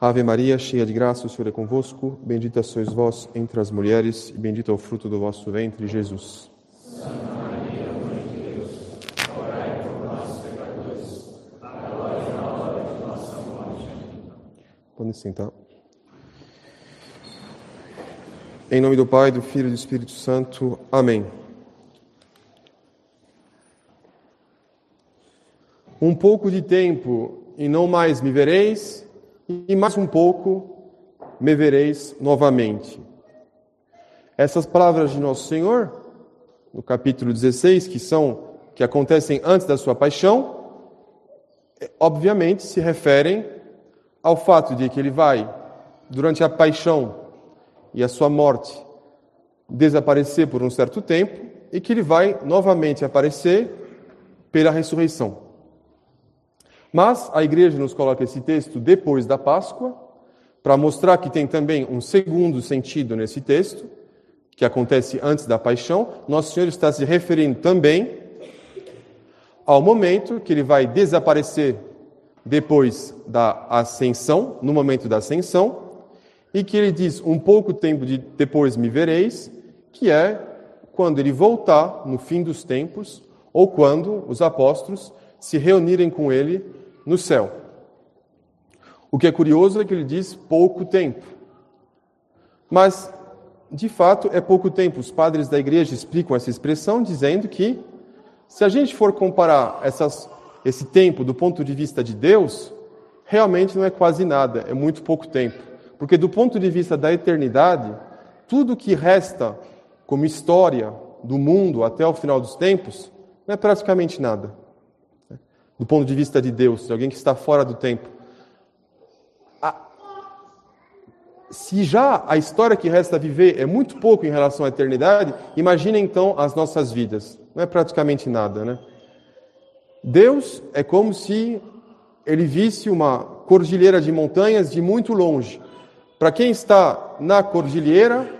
Ave Maria, cheia de graça, o Senhor é convosco. Bendita sois vós entre as mulheres, e bendito é o fruto do vosso ventre, Jesus. Santa Maria, Mãe de Deus, pecadores, agora e na hora de nossa morte. Podem sentar. Em nome do Pai, do Filho e do Espírito Santo. Amém. Um pouco de tempo e não mais me vereis e mais um pouco me vereis novamente. Essas palavras de nosso Senhor, no capítulo 16, que são que acontecem antes da sua paixão, obviamente se referem ao fato de que ele vai durante a paixão e a sua morte desaparecer por um certo tempo e que ele vai novamente aparecer pela ressurreição. Mas a igreja nos coloca esse texto depois da Páscoa, para mostrar que tem também um segundo sentido nesse texto, que acontece antes da paixão. Nosso Senhor está se referindo também ao momento que ele vai desaparecer depois da ascensão, no momento da ascensão, e que ele diz: Um pouco tempo de depois me vereis, que é quando ele voltar no fim dos tempos, ou quando os apóstolos se reunirem com ele no céu. O que é curioso é que ele diz pouco tempo. Mas, de fato, é pouco tempo. Os padres da igreja explicam essa expressão dizendo que, se a gente for comparar essas, esse tempo do ponto de vista de Deus, realmente não é quase nada, é muito pouco tempo. Porque, do ponto de vista da eternidade, tudo que resta como história do mundo até o final dos tempos não é praticamente nada do ponto de vista de Deus, de alguém que está fora do tempo. se já a história que resta viver é muito pouco em relação à eternidade, imagine então as nossas vidas. Não é praticamente nada, né? Deus é como se ele visse uma cordilheira de montanhas de muito longe. Para quem está na cordilheira,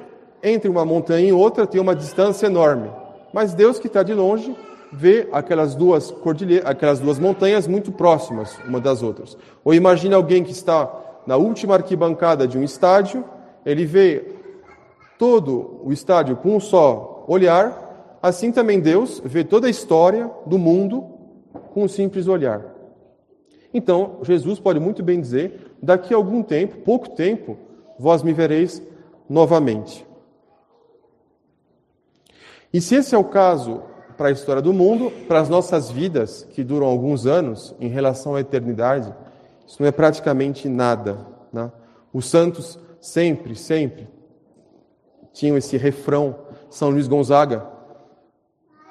entre uma montanha e outra tem uma distância enorme. Mas Deus que está de longe vê aquelas duas cordilheiras, aquelas duas montanhas muito próximas uma das outras. Ou imagine alguém que está na última arquibancada de um estádio, ele vê todo o estádio com um só olhar, assim também Deus vê toda a história do mundo com um simples olhar. Então, Jesus pode muito bem dizer: daqui a algum tempo, pouco tempo, vós me vereis novamente. E se esse é o caso para a história do mundo, para as nossas vidas, que duram alguns anos, em relação à eternidade, isso não é praticamente nada. Né? Os santos sempre, sempre tinham esse refrão, São Luís Gonzaga.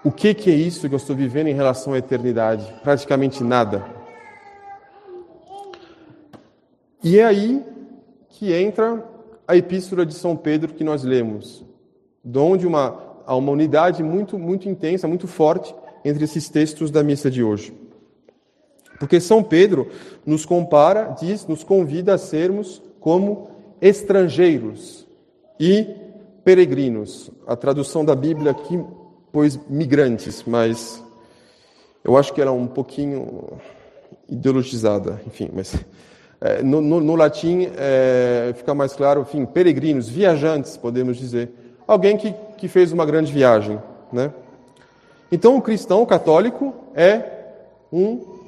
O que, que é isso que eu estou vivendo em relação à eternidade? Praticamente nada. E é aí que entra a epístola de São Pedro que nós lemos, de onde uma há uma unidade muito, muito intensa, muito forte entre esses textos da missa de hoje. Porque São Pedro nos compara, diz, nos convida a sermos como estrangeiros e peregrinos. A tradução da Bíblia aqui pôs migrantes, mas eu acho que era um pouquinho ideologizada, enfim, mas é, no, no, no, latim é, fica mais claro, enfim, peregrinos, viajantes, podemos dizer alguém que, que fez uma grande viagem. Né? Então, o cristão católico é um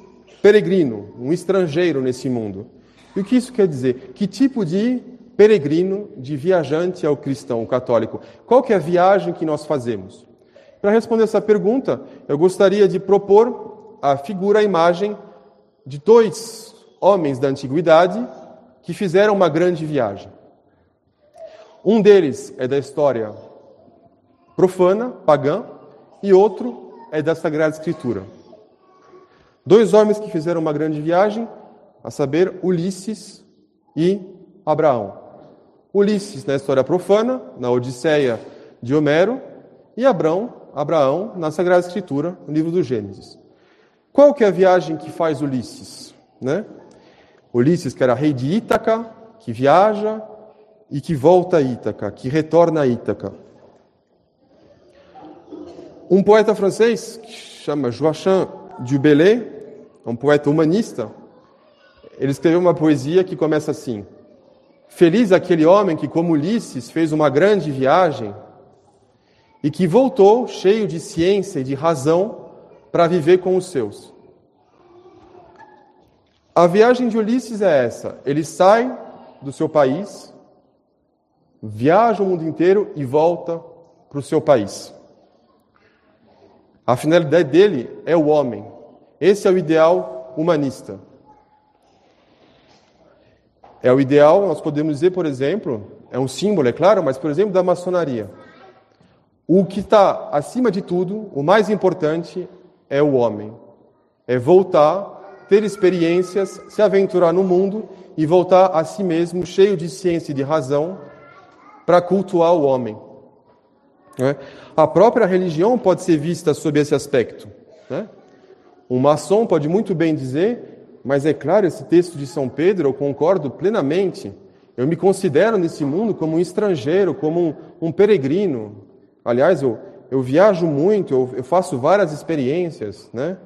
peregrino, um estrangeiro nesse mundo. E o que isso quer dizer? Que tipo de peregrino, de viajante é o cristão o católico? Qual que é a viagem que nós fazemos? Para responder essa pergunta, eu gostaria de propor a figura, a imagem de dois homens da antiguidade que fizeram uma grande viagem. Um deles é da história profana, pagã, e outro é da Sagrada Escritura. Dois homens que fizeram uma grande viagem, a saber, Ulisses e Abraão. Ulisses na história profana, na Odisseia de Homero, e Abraão, Abraão na Sagrada Escritura, no livro do Gênesis. Qual que é a viagem que faz Ulisses? Né? Ulisses, que era rei de Ítaca, que viaja, e que volta a Ítaca, que retorna a Ítaca. Um poeta francês, que chama Joachim du Bellay, um poeta humanista, ele escreveu uma poesia que começa assim: Feliz aquele homem que, como Ulisses, fez uma grande viagem e que voltou cheio de ciência e de razão para viver com os seus. A viagem de Ulisses é essa: ele sai do seu país, viaja o mundo inteiro e volta para o seu país. A finalidade dele é o homem. Esse é o ideal humanista. É o ideal, nós podemos dizer, por exemplo, é um símbolo, é claro, mas, por exemplo, da maçonaria. O que está acima de tudo, o mais importante, é o homem. É voltar, ter experiências, se aventurar no mundo e voltar a si mesmo cheio de ciência e de razão para cultuar o homem. Né? A própria religião pode ser vista sob esse aspecto. Né? Um maçom pode muito bem dizer, mas é claro, esse texto de São Pedro, eu concordo plenamente. Eu me considero nesse mundo como um estrangeiro, como um, um peregrino. Aliás, eu, eu viajo muito, eu, eu faço várias experiências. Né?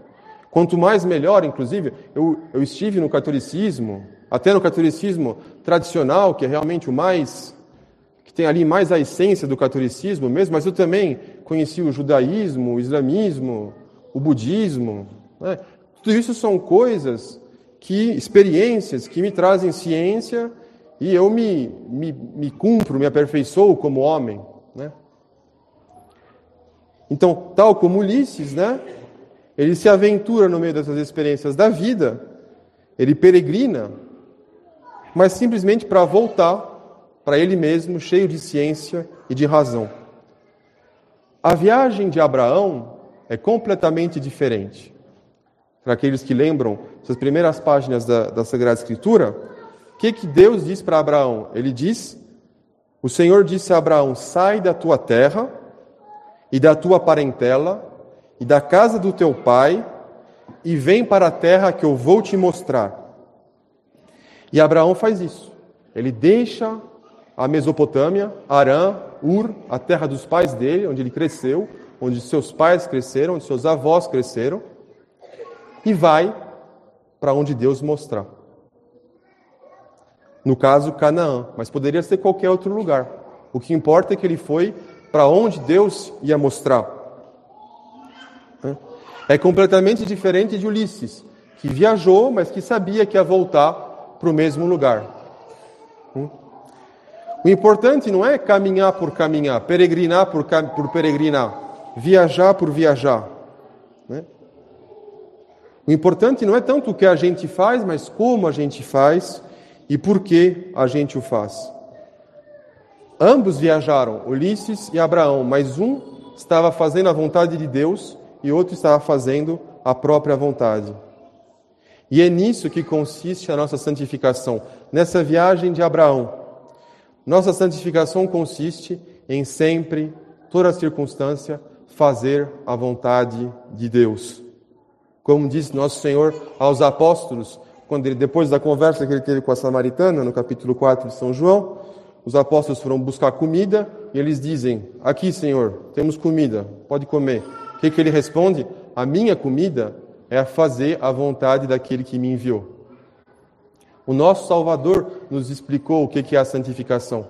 Quanto mais melhor, inclusive, eu, eu estive no catolicismo, até no catolicismo tradicional, que é realmente o mais tem ali mais a essência do catolicismo mesmo, mas eu também conheci o judaísmo, o islamismo, o budismo. Né? Tudo isso são coisas que, experiências que me trazem ciência e eu me, me, me cumpro, me aperfeiçoo como homem. Né? Então, tal como Ulisses, né? ele se aventura no meio dessas experiências da vida, ele peregrina, mas simplesmente para voltar para ele mesmo, cheio de ciência e de razão. A viagem de Abraão é completamente diferente. Para aqueles que lembram essas primeiras páginas da, da Sagrada Escritura, o que, que Deus diz para Abraão? Ele diz: O Senhor disse a Abraão: Sai da tua terra e da tua parentela e da casa do teu pai e vem para a terra que eu vou te mostrar. E Abraão faz isso. Ele deixa a Mesopotâmia, Arã, Ur, a terra dos pais dele, onde ele cresceu, onde seus pais cresceram, onde seus avós cresceram, e vai para onde Deus mostrar. No caso, Canaã, mas poderia ser qualquer outro lugar. O que importa é que ele foi para onde Deus ia mostrar. É completamente diferente de Ulisses, que viajou, mas que sabia que ia voltar para o mesmo lugar. O importante não é caminhar por caminhar, peregrinar por, por peregrinar, viajar por viajar. Né? O importante não é tanto o que a gente faz, mas como a gente faz e por que a gente o faz. Ambos viajaram, Ulisses e Abraão, mas um estava fazendo a vontade de Deus e outro estava fazendo a própria vontade. E é nisso que consiste a nossa santificação, nessa viagem de Abraão nossa santificação consiste em sempre, toda circunstância, fazer a vontade de Deus. Como disse nosso Senhor aos apóstolos, quando ele, depois da conversa que ele teve com a samaritana, no capítulo 4 de São João, os apóstolos foram buscar comida e eles dizem: Aqui, Senhor, temos comida, pode comer. O que, que ele responde? A minha comida é fazer a vontade daquele que me enviou. O nosso Salvador nos explicou o que é a santificação.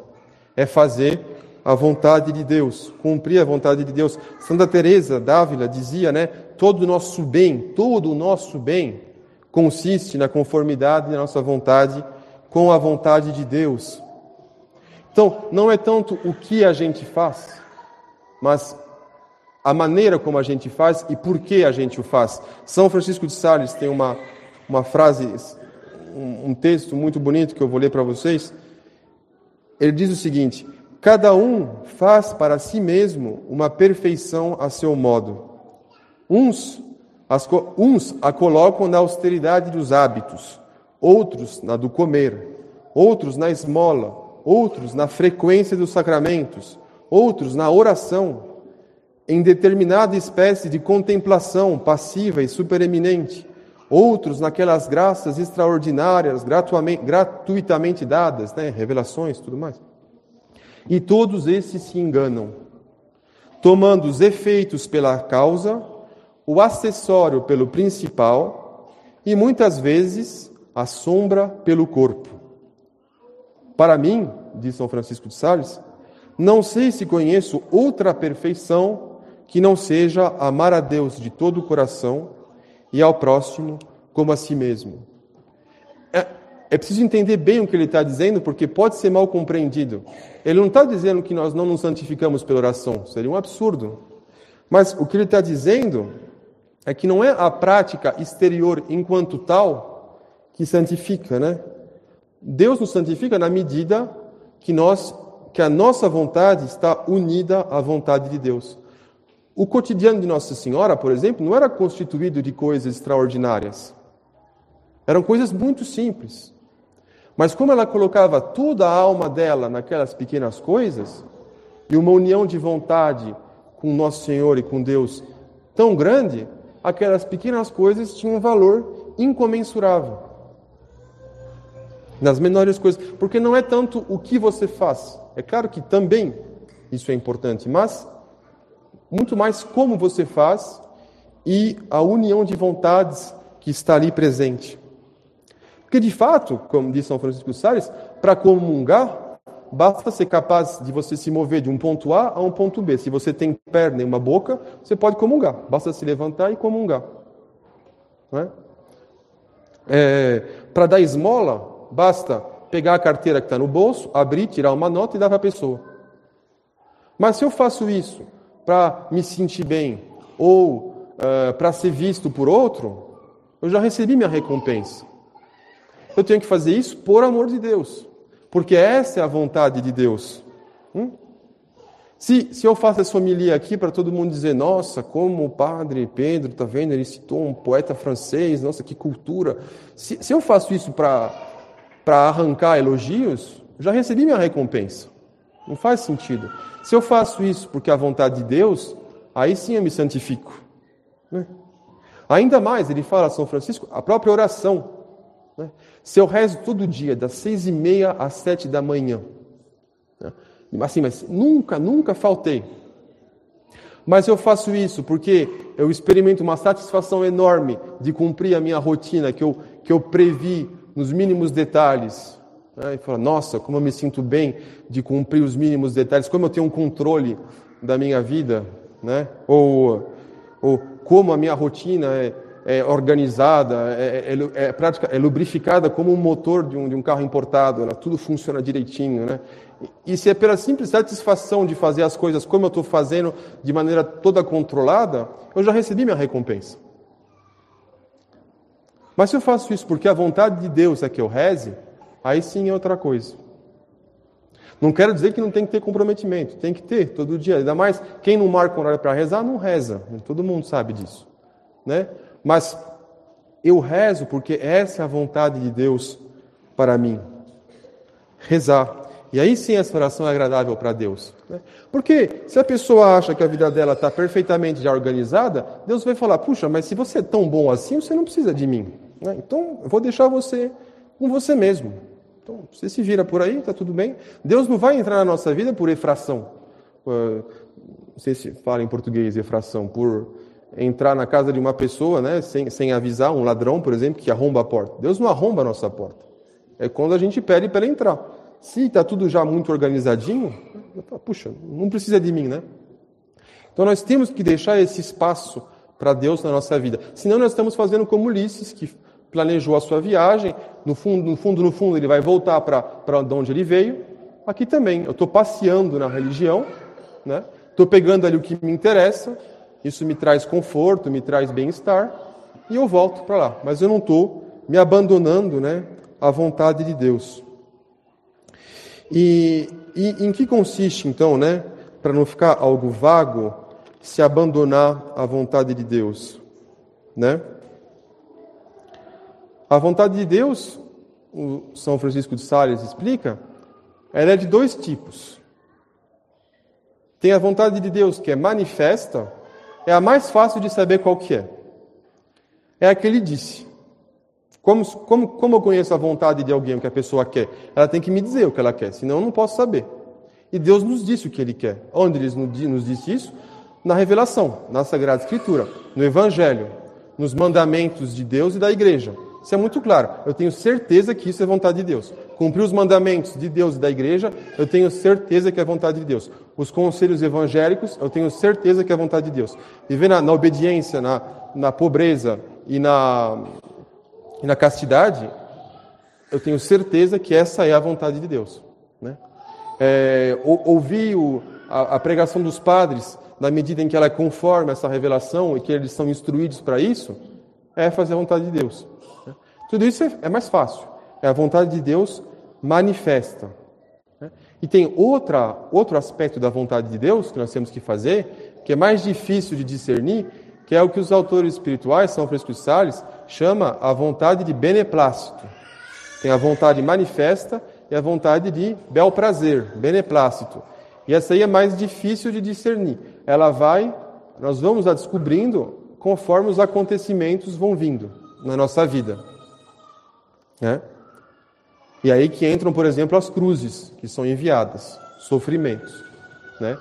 É fazer a vontade de Deus, cumprir a vontade de Deus. Santa Teresa d'Ávila dizia, né, todo o nosso bem, todo o nosso bem consiste na conformidade da nossa vontade com a vontade de Deus. Então, não é tanto o que a gente faz, mas a maneira como a gente faz e por que a gente o faz. São Francisco de Sales tem uma, uma frase um, um texto muito bonito que eu vou ler para vocês. Ele diz o seguinte: Cada um faz para si mesmo uma perfeição a seu modo. Uns, as, uns a colocam na austeridade dos hábitos, outros na do comer, outros na esmola, outros na frequência dos sacramentos, outros na oração, em determinada espécie de contemplação passiva e supereminente, outros naquelas graças extraordinárias, gratuitamente dadas, né? revelações tudo mais. E todos esses se enganam, tomando os efeitos pela causa, o acessório pelo principal, e muitas vezes a sombra pelo corpo. Para mim, diz São Francisco de Sales, não sei se conheço outra perfeição que não seja amar a Deus de todo o coração e ao próximo como a si mesmo. É, é preciso entender bem o que ele está dizendo, porque pode ser mal compreendido. Ele não está dizendo que nós não nos santificamos pela oração, seria um absurdo. Mas o que ele está dizendo é que não é a prática exterior enquanto tal que santifica, né? Deus nos santifica na medida que nós que a nossa vontade está unida à vontade de Deus. O cotidiano de Nossa Senhora, por exemplo, não era constituído de coisas extraordinárias. Eram coisas muito simples. Mas como ela colocava toda a alma dela naquelas pequenas coisas, e uma união de vontade com Nosso Senhor e com Deus tão grande, aquelas pequenas coisas tinham um valor incomensurável. Nas menores coisas. Porque não é tanto o que você faz. É claro que também isso é importante, mas muito mais como você faz e a união de vontades que está ali presente. Porque, de fato, como diz São Francisco Sales, para comungar, basta ser capaz de você se mover de um ponto A a um ponto B. Se você tem perna e uma boca, você pode comungar. Basta se levantar e comungar. É? É, para dar esmola, basta pegar a carteira que está no bolso, abrir, tirar uma nota e dar para a pessoa. Mas se eu faço isso para me sentir bem ou uh, para ser visto por outro, eu já recebi minha recompensa. Eu tenho que fazer isso por amor de Deus, porque essa é a vontade de Deus. Hum? Se, se eu faço essa homilia aqui para todo mundo dizer, nossa, como o padre Pedro, está vendo, ele citou um poeta francês, nossa, que cultura. Se, se eu faço isso para arrancar elogios, já recebi minha recompensa. Não faz sentido. Se eu faço isso porque é a vontade de Deus, aí sim eu me santifico. Né? Ainda mais, ele fala a São Francisco, a própria oração. Né? Se eu rezo todo dia, das seis e meia às sete da manhã, né? assim, mas nunca, nunca faltei. Mas eu faço isso porque eu experimento uma satisfação enorme de cumprir a minha rotina que eu, que eu previ nos mínimos detalhes. Né? E falo, nossa, como eu me sinto bem de cumprir os mínimos detalhes, como eu tenho um controle da minha vida, né? ou, ou como a minha rotina é, é organizada, é, é, é, prática, é lubrificada como um motor de um, de um carro importado, ela, tudo funciona direitinho. Né? E se é pela simples satisfação de fazer as coisas como eu estou fazendo, de maneira toda controlada, eu já recebi minha recompensa. Mas se eu faço isso porque a vontade de Deus é que eu reze, aí sim é outra coisa. Não quero dizer que não tem que ter comprometimento, tem que ter todo dia. Ainda mais quem não marca um horário para rezar, não reza. Todo mundo sabe disso. Né? Mas eu rezo porque essa é a vontade de Deus para mim. Rezar. E aí sim essa oração é agradável para Deus. Né? Porque se a pessoa acha que a vida dela está perfeitamente já organizada, Deus vai falar: puxa, mas se você é tão bom assim, você não precisa de mim. Né? Então eu vou deixar você com você mesmo. Então você se vira por aí, está tudo bem. Deus não vai entrar na nossa vida por efração. Não sei se fala em português efração, por entrar na casa de uma pessoa, né, sem, sem avisar, um ladrão, por exemplo, que arromba a porta. Deus não arromba a nossa porta. É quando a gente pede para ele entrar. Se está tudo já muito organizadinho, puxa, não precisa de mim, né? Então nós temos que deixar esse espaço para Deus na nossa vida. Senão nós estamos fazendo como Ulisses, que planejou a sua viagem, no fundo, no fundo, no fundo ele vai voltar para onde ele veio. Aqui também, eu estou passeando na religião, né? Estou pegando ali o que me interessa, isso me traz conforto, me traz bem-estar, e eu volto para lá. Mas eu não estou me abandonando né, à vontade de Deus. E, e em que consiste, então, né, para não ficar algo vago, se abandonar à vontade de Deus? Né? A vontade de Deus, o São Francisco de Sales explica, ela é de dois tipos. Tem a vontade de Deus que é manifesta, é a mais fácil de saber qual que é. É a que ele disse. Como, como, como eu conheço a vontade de alguém, o que a pessoa quer? Ela tem que me dizer o que ela quer, senão eu não posso saber. E Deus nos disse o que Ele quer. Onde Ele nos disse isso? Na revelação, na Sagrada Escritura, no Evangelho, nos mandamentos de Deus e da igreja. Isso é muito claro. Eu tenho certeza que isso é vontade de Deus. Cumprir os mandamentos de Deus e da igreja, eu tenho certeza que é vontade de Deus. Os conselhos evangélicos, eu tenho certeza que é vontade de Deus. Viver na, na obediência, na, na pobreza e na, e na castidade, eu tenho certeza que essa é a vontade de Deus. Né? É, ouvir o, a, a pregação dos padres, na medida em que ela é conforme essa revelação e que eles são instruídos para isso, é fazer a vontade de Deus. Tudo isso é, é mais fácil. É a vontade de Deus manifesta. Né? E tem outra, outro aspecto da vontade de Deus que nós temos que fazer, que é mais difícil de discernir, que é o que os autores espirituais, São Francisco de Sales, chama a vontade de beneplácito. Tem a vontade manifesta e a vontade de bel prazer, beneplácito. E essa aí é mais difícil de discernir. Ela vai, nós vamos a descobrindo conforme os acontecimentos vão vindo na nossa vida. Né? E aí que entram, por exemplo, as cruzes que são enviadas, sofrimentos. Né?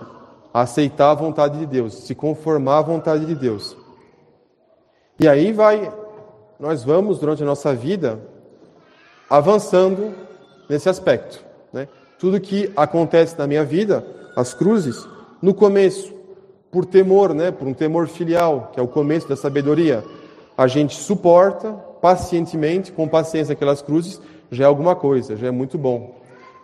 Aceitar a vontade de Deus, se conformar à vontade de Deus. E aí vai, nós vamos, durante a nossa vida, avançando nesse aspecto. Né? Tudo que acontece na minha vida, as cruzes, no começo, por temor, né? por um temor filial, que é o começo da sabedoria, a gente suporta, pacientemente, com paciência aquelas cruzes, já é alguma coisa, já é muito bom.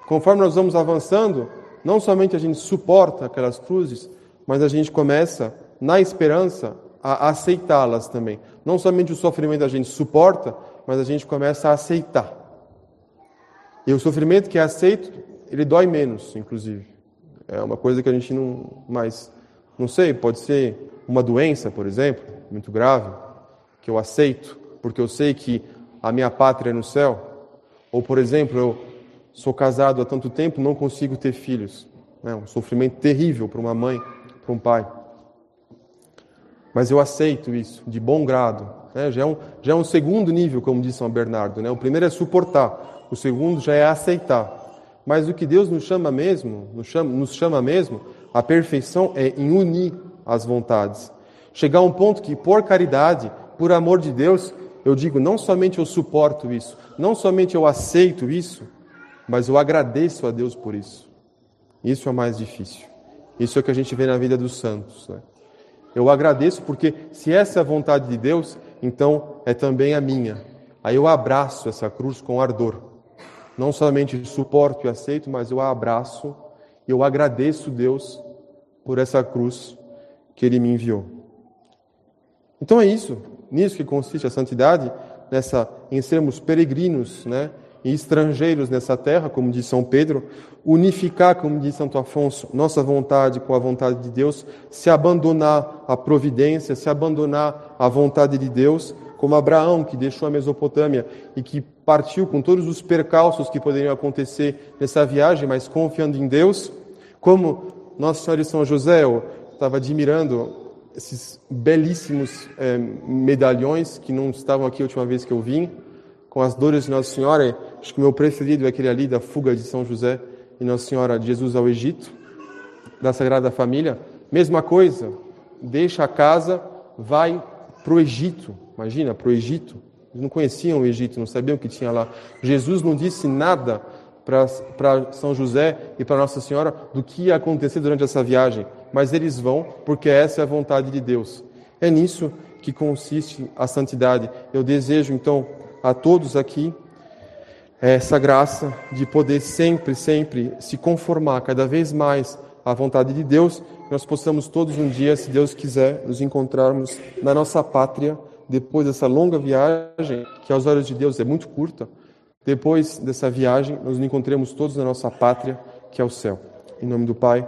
Conforme nós vamos avançando, não somente a gente suporta aquelas cruzes, mas a gente começa, na esperança, a aceitá-las também. Não somente o sofrimento a gente suporta, mas a gente começa a aceitar. E o sofrimento que é aceito, ele dói menos, inclusive. É uma coisa que a gente não mais, não sei, pode ser uma doença, por exemplo, muito grave, que eu aceito, porque eu sei que a minha pátria é no céu. Ou, por exemplo, eu sou casado há tanto tempo, não consigo ter filhos. É um sofrimento terrível para uma mãe, para um pai. Mas eu aceito isso de bom grado. Né? Já, é um, já é um segundo nível, como diz São Bernardo. Né? O primeiro é suportar, o segundo já é aceitar. Mas o que Deus nos chama mesmo, nos chama, nos chama mesmo, a perfeição é em unir as vontades. Chegar a um ponto que, por caridade, por amor de Deus, eu digo, não somente eu suporto isso, não somente eu aceito isso, mas eu agradeço a Deus por isso. Isso é o mais difícil. Isso é o que a gente vê na vida dos santos. Né? Eu agradeço porque, se essa é a vontade de Deus, então é também a minha. Aí eu abraço essa cruz com ardor. Não somente suporto e aceito, mas eu a abraço e eu agradeço Deus por essa cruz que Ele me enviou. Então é isso nisso que consiste a santidade, nessa, em sermos peregrinos né, e estrangeiros nessa terra, como diz São Pedro, unificar, como diz Santo Afonso, nossa vontade com a vontade de Deus, se abandonar à providência, se abandonar à vontade de Deus, como Abraão, que deixou a Mesopotâmia e que partiu com todos os percalços que poderiam acontecer nessa viagem, mas confiando em Deus, como Nossa Senhora de São José, eu estava admirando esses belíssimos é, medalhões que não estavam aqui a última vez que eu vim, com as dores de Nossa Senhora. Acho que o meu preferido é aquele ali da fuga de São José e Nossa Senhora de Jesus ao Egito, da Sagrada Família. Mesma coisa, deixa a casa, vai para o Egito. Imagina, para o Egito. Eles não conheciam o Egito, não sabiam o que tinha lá. Jesus não disse nada para São José e para Nossa Senhora do que ia acontecer durante essa viagem, mas eles vão porque essa é a vontade de Deus. É nisso que consiste a santidade. Eu desejo então a todos aqui essa graça de poder sempre, sempre se conformar cada vez mais à vontade de Deus, nós possamos todos um dia, se Deus quiser, nos encontrarmos na nossa pátria depois dessa longa viagem, que aos olhos de Deus é muito curta depois dessa viagem, nos encontremos todos na nossa pátria, que é o céu. Em nome do Pai,